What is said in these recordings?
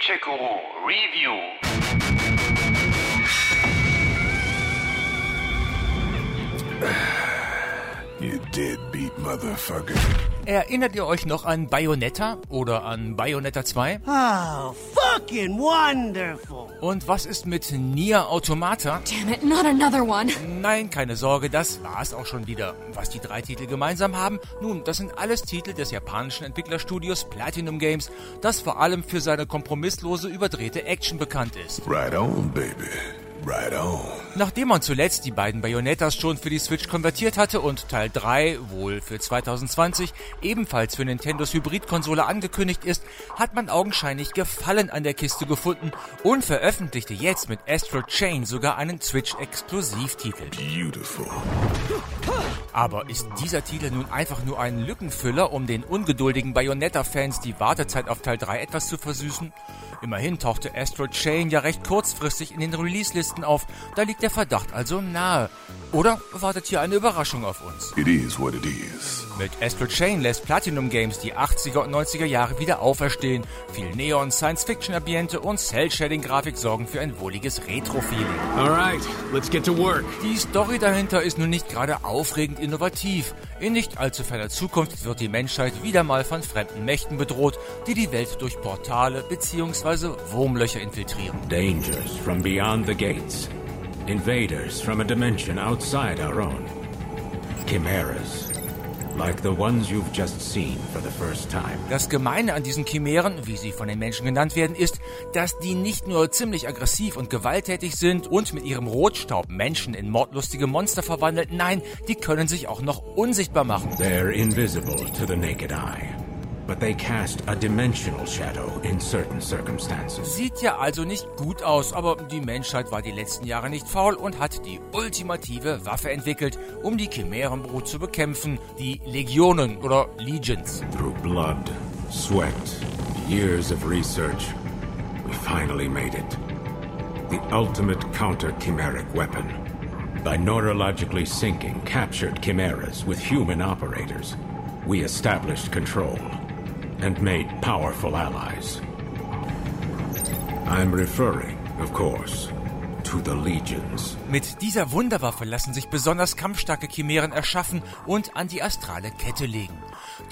Gadget Guru Review. Deadbeat motherfucker. Erinnert ihr euch noch an Bayonetta oder an Bayonetta 2? Oh, fucking wonderful. Und was ist mit Nier Automata? Damn it, not another one. Nein, keine Sorge, das war's auch schon wieder. Was die drei Titel gemeinsam haben? Nun, das sind alles Titel des japanischen Entwicklerstudios Platinum Games, das vor allem für seine kompromisslose, überdrehte Action bekannt ist. Right on, baby. Right on. Nachdem man zuletzt die beiden Bayonettas schon für die Switch konvertiert hatte und Teil 3 wohl für 2020 ebenfalls für Nintendos Hybridkonsole angekündigt ist, hat man augenscheinlich Gefallen an der Kiste gefunden und veröffentlichte jetzt mit Astral Chain sogar einen Switch-Exklusivtitel. Beautiful. Aber ist dieser Titel nun einfach nur ein Lückenfüller, um den ungeduldigen Bayonetta-Fans die Wartezeit auf Teil 3 etwas zu versüßen? Immerhin tauchte Astral Chain ja recht kurzfristig in den Release-Listen auf, da liegt der Verdacht also nahe. Oder wartet hier eine Überraschung auf uns? It is what it is. Mit Astral Chain lässt Platinum Games die 80er und 90er Jahre wieder auferstehen. Viel Neon, Science-Fiction-Ambiente und Cell-Shading-Grafik sorgen für ein wohliges Retro-Feeling. All right, let's get to work. Die Story dahinter ist nun nicht gerade aufregend innovativ. In nicht allzu ferner Zukunft wird die Menschheit wieder mal von fremden Mächten bedroht, die die Welt durch Portale bzw. Wurmlöcher infiltrieren. Dangers from beyond the gates. Invaders from a dimension outside our own. Chimeras. Like the ones you've just seen for the first time. Das Gemeine an diesen Chimären, wie sie von den Menschen genannt werden, ist, dass die nicht nur ziemlich aggressiv und gewalttätig sind und mit ihrem Rotstaub Menschen in mordlustige Monster verwandeln, nein, die können sich auch noch unsichtbar machen. They're invisible to the naked eye. But they cast a dimensional shadow in certain circumstances. Sieht ja also nicht gut aus, aber die Menschheit war die letzten Jahre nicht faul und hat die ultimative Waffe entwickelt, um die Chimärenbrut zu bekämpfen, die Legionen oder Legions. Through blood, sweat, years of research, we finally made it. The ultimate counter-chimeric weapon. By neurologically syncing captured chimeras with human operators, we established control and made powerful allies. I'm referring, of course, to the legions. Mit dieser Wunderwaffe lassen sich besonders kampfstarke Chimären erschaffen und an die astrale Kette legen.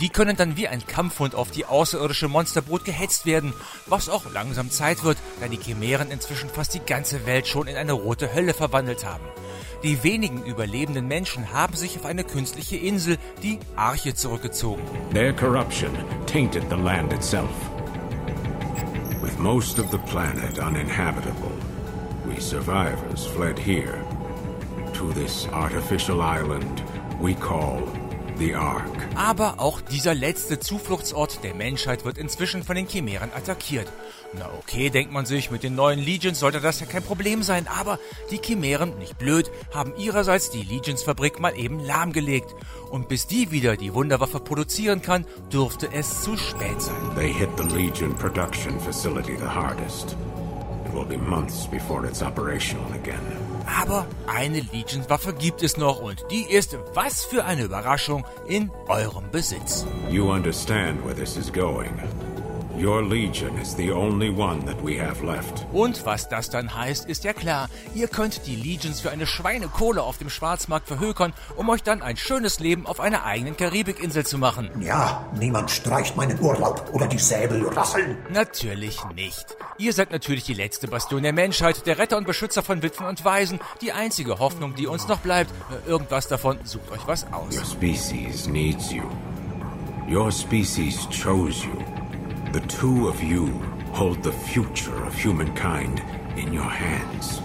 Die können dann wie ein Kampfhund auf die außerirdische Monsterbrut gehetzt werden, was auch langsam Zeit wird, da die Chimären inzwischen fast die ganze Welt schon in eine rote Hölle verwandelt haben. Die wenigen überlebenden Menschen haben sich auf eine künstliche Insel, die Arche, zurückgezogen. Their corruption tainted the land itself. With most of the planet uninhabitable, we survivors fled here to this artificial island we call. Aber auch dieser letzte Zufluchtsort der Menschheit wird inzwischen von den Chimären attackiert. Na okay, denkt man sich, mit den neuen Legions sollte das ja kein Problem sein, aber die Chimären, nicht blöd, haben ihrerseits die Legions-Fabrik mal eben lahmgelegt. Und bis die wieder die Wunderwaffe produzieren kann, dürfte es zu spät sein. They hit the Legion production facility the hardest. It will be months before it's operational again. Aber eine Legions-Waffe gibt es noch und die ist, was für eine Überraschung, in eurem Besitz. You understand where this is going. Your Legion is the only one that we have left. Und was das dann heißt, ist ja klar. Ihr könnt die Legions für eine Schweinekohle auf dem Schwarzmarkt verhökern, um euch dann ein schönes Leben auf einer eigenen Karibikinsel zu machen. Ja, niemand streicht meinen Urlaub oder die Säbel rasseln. Natürlich nicht. Ihr seid natürlich die letzte Bastion der Menschheit, der Retter und Beschützer von Witwen und Waisen, die einzige Hoffnung, die uns noch bleibt. Irgendwas davon, sucht euch was aus. Your species needs you. Your species chose you. The two of you hold the future of humankind in your hands.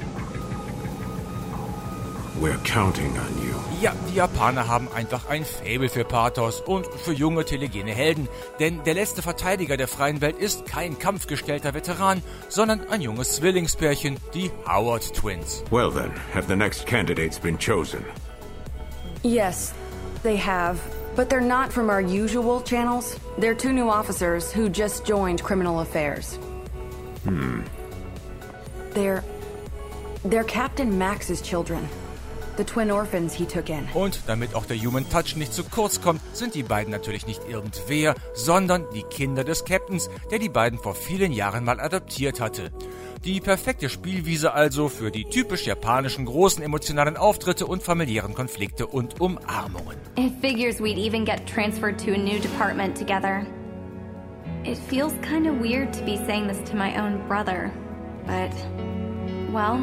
We're counting on you. Ja, die Japaner haben einfach ein Faible für Pathos und für junge telegene Helden. Denn der letzte Verteidiger der freien Welt ist kein kampfgestellter Veteran, sondern ein junges Zwillingspärchen, die Howard Twins. Well then, have the next candidates been chosen? Yes, they have. But they're not from our usual channels. They're two new officers who just joined Criminal Affairs. Hmm. They're. They're Captain Max's children. the twin orphans he took in. Und damit auch der Human Touch nicht zu kurz kommt, sind die beiden natürlich nicht irgendwer, sondern die Kinder des Captains, der die beiden vor vielen Jahren mal adoptiert hatte. Die perfekte Spielwiese also für die typisch japanischen großen emotionalen Auftritte und familiären Konflikte und Umarmungen. It figures we'd even get transferred to a new department together. It feels kind of weird to be saying this to my own brother, but, well,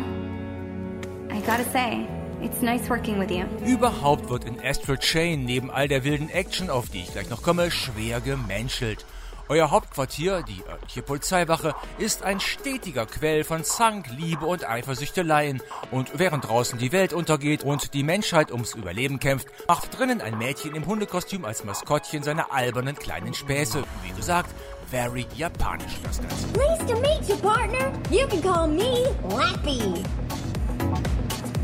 I gotta say, it's nice working with you. Überhaupt wird in Astral Chain neben all der wilden Action, auf die ich gleich noch komme, schwer gemenschelt. Euer Hauptquartier, die örtliche Polizeiwache, ist ein stetiger Quell von Zank, Liebe und Eifersüchteleien. Und während draußen die Welt untergeht und die Menschheit ums Überleben kämpft, macht drinnen ein Mädchen im Hundekostüm als Maskottchen seine albernen kleinen Späße. Wie gesagt, very japanisch das Ganze. Nice to meet you, partner. You can call me Lappy.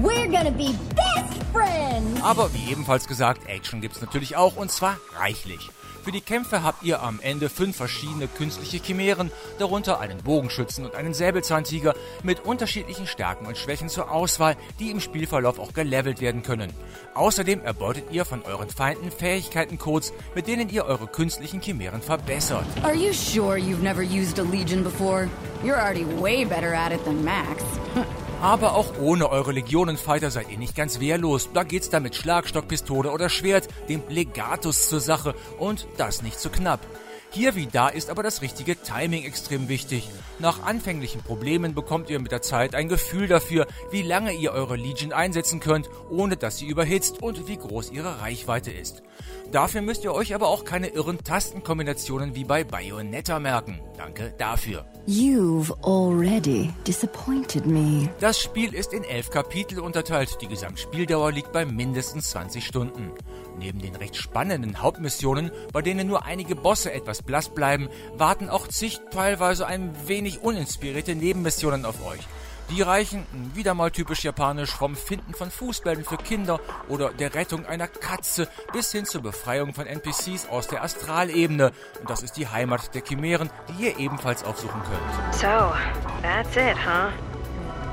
We're gonna be best friends. Aber wie ebenfalls gesagt, Action gibt's natürlich auch und zwar reichlich. Für die Kämpfe habt ihr am Ende fünf verschiedene künstliche Chimären, darunter einen Bogenschützen und einen Säbelzahntiger mit unterschiedlichen Stärken und Schwächen zur Auswahl, die im Spielverlauf auch gelevelt werden können. Außerdem erbeutet ihr von euren Feinden Fähigkeitencodes, mit denen ihr eure künstlichen Chimären verbessert. Are you sure you've never used a Legion before? You're already way better at it than Max. Aber auch ohne eure Legionenfighter seid ihr nicht ganz wehrlos. Da geht's dann mit Schlagstock, Pistole oder Schwert, dem Legatus zur Sache und das nicht zu knapp. Hier wie da ist aber das richtige Timing extrem wichtig. Nach anfänglichen Problemen bekommt ihr mit der Zeit ein Gefühl dafür, wie lange ihr eure Legion einsetzen könnt, ohne dass sie überhitzt und wie groß ihre Reichweite ist. Dafür müsst ihr euch aber auch keine irren Tastenkombinationen wie bei Bayonetta merken. Danke dafür. You've already disappointed me. Das Spiel ist in elf Kapitel unterteilt. Die Gesamtspieldauer liegt bei mindestens 20 Stunden. Neben den recht spannenden Hauptmissionen, bei denen nur einige Bosse etwas blass bleiben, warten auch zig teilweise ein wenig uninspirierte Nebenmissionen auf euch. Die reichen, wieder mal typisch japanisch, vom Finden von Fußbällen für Kinder oder der Rettung einer Katze bis hin zur Befreiung von NPCs aus der Astralebene. Und das ist die Heimat der Chimären, die ihr ebenfalls aufsuchen könnt. So, that's it, huh?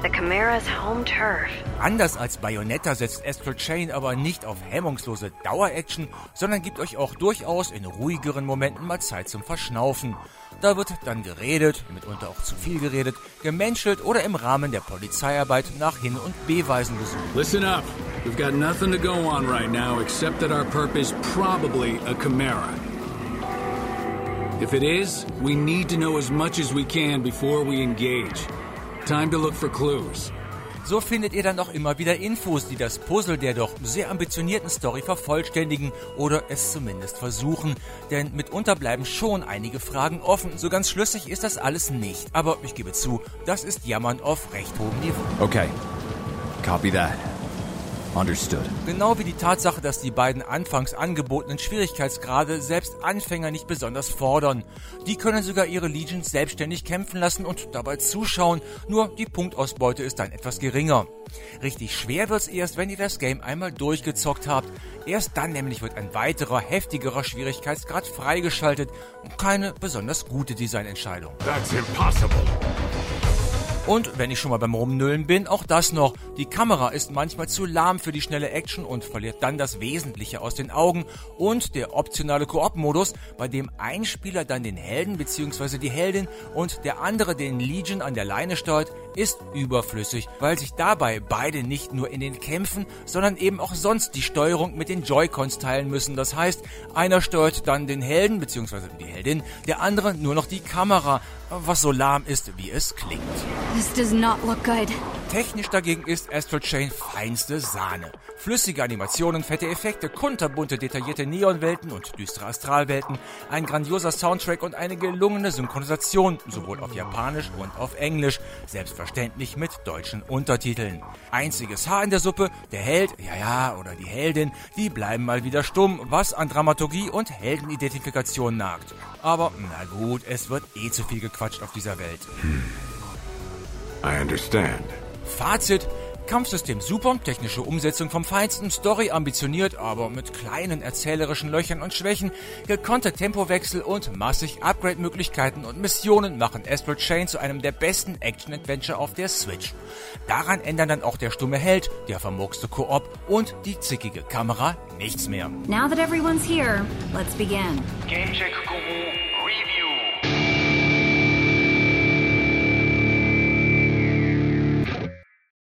The Chimera's home turf. Anders als Bayonetta setzt Astral Chain aber nicht auf hemmungslose Dauer-Action, sondern gibt euch auch durchaus in ruhigeren Momenten mal Zeit zum Verschnaufen. Da wird dann geredet, mitunter auch zu viel geredet, gemenschelt oder im Rahmen der Polizeiarbeit nach Hin- und B-Weisen gesucht. Listen up. We've got nothing to go on right now except that our perp is probably a Chimera. If it is, we need to know as much as we can before we engage. Time to look for clues. So findet ihr dann auch immer wieder Infos, die das Puzzle der doch sehr ambitionierten Story vervollständigen oder es zumindest versuchen. Denn mitunter bleiben schon einige Fragen offen. So ganz schlüssig ist das alles nicht. Aber ich gebe zu, das ist Jammern auf recht hohem Niveau. Okay. Copy that. Understood. Genau wie die Tatsache, dass die beiden anfangs angebotenen Schwierigkeitsgrade selbst Anfänger nicht besonders fordern. Die können sogar ihre Legions selbstständig kämpfen lassen und dabei zuschauen, nur die Punktausbeute ist dann etwas geringer. Richtig schwer wird's erst, wenn ihr das Game einmal durchgezockt habt. Erst dann nämlich wird ein weiterer, heftigerer Schwierigkeitsgrad freigeschaltet und keine besonders gute Designentscheidung. That's impossible. Und wenn ich schon mal beim Rumnüllen bin, auch das noch. Die Kamera ist manchmal zu lahm für die schnelle Action und verliert dann das Wesentliche aus den Augen. Und der optionale Koop-Modus, bei dem ein Spieler dann den Helden bzw. die Heldin und der andere den Legion an der Leine steuert, ist überflüssig, weil sich dabei beide nicht nur in den Kämpfen, sondern eben auch sonst die Steuerung mit den Joy-Cons teilen müssen. Das heißt, einer steuert dann den Helden bzw. die Heldin, der andere nur noch die Kamera, was so lahm ist, wie es klingt. This does not look good. Technisch dagegen ist Astral Chain feinste Sahne. Flüssige Animationen, fette Effekte, kunterbunte, detaillierte Neonwelten und düstere Astralwelten, ein grandioser Soundtrack und eine gelungene Synchronisation, sowohl auf Japanisch und auf Englisch, selbstverständlich mit deutschen Untertiteln. Einziges Haar in der Suppe, der Held, ja ja, oder die Heldin, die bleiben mal wieder stumm, was an Dramaturgie und Heldenidentifikation nagt. Aber na gut, es wird eh zu viel gequatscht auf dieser Welt. I understand. Fazit, Kampfsystem super, technische Umsetzung vom Feinsten, Story ambitioniert, aber mit kleinen erzählerischen Löchern und Schwächen, gekonnte Tempowechsel und massig Upgrade-Möglichkeiten und Missionen machen Astral Chain zu einem der besten Action-Adventure auf der Switch. Daran ändern dann auch der stumme Held, der vermurkste Koop und die zickige Kamera nichts mehr. Now that everyone's here, let's begin. Gamecheck Guru